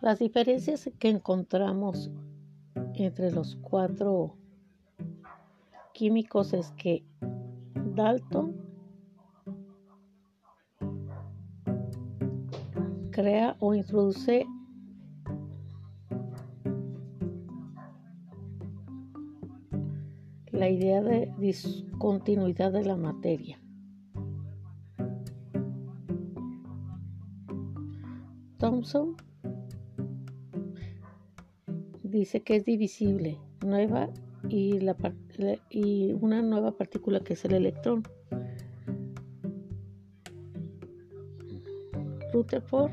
Las diferencias que encontramos entre los cuatro químicos es que Dalton crea o introduce la idea de discontinuidad de la materia. Thomson dice que es divisible, nueva y, la, y una nueva partícula que es el electrón. Rutherford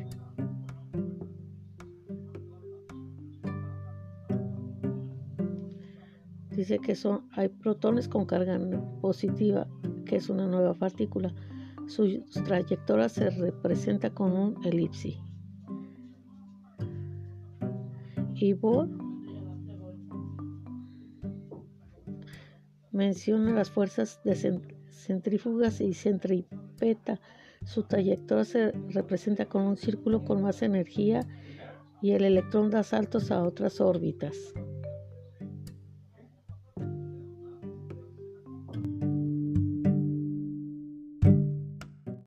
dice que son hay protones con carga positiva, que es una nueva partícula. Su trayectoria se representa con un elipsis. Y Bohr menciona las fuerzas de centrífugas y centripeta. Su trayectoria se representa con un círculo con más energía y el electrón da saltos a otras órbitas.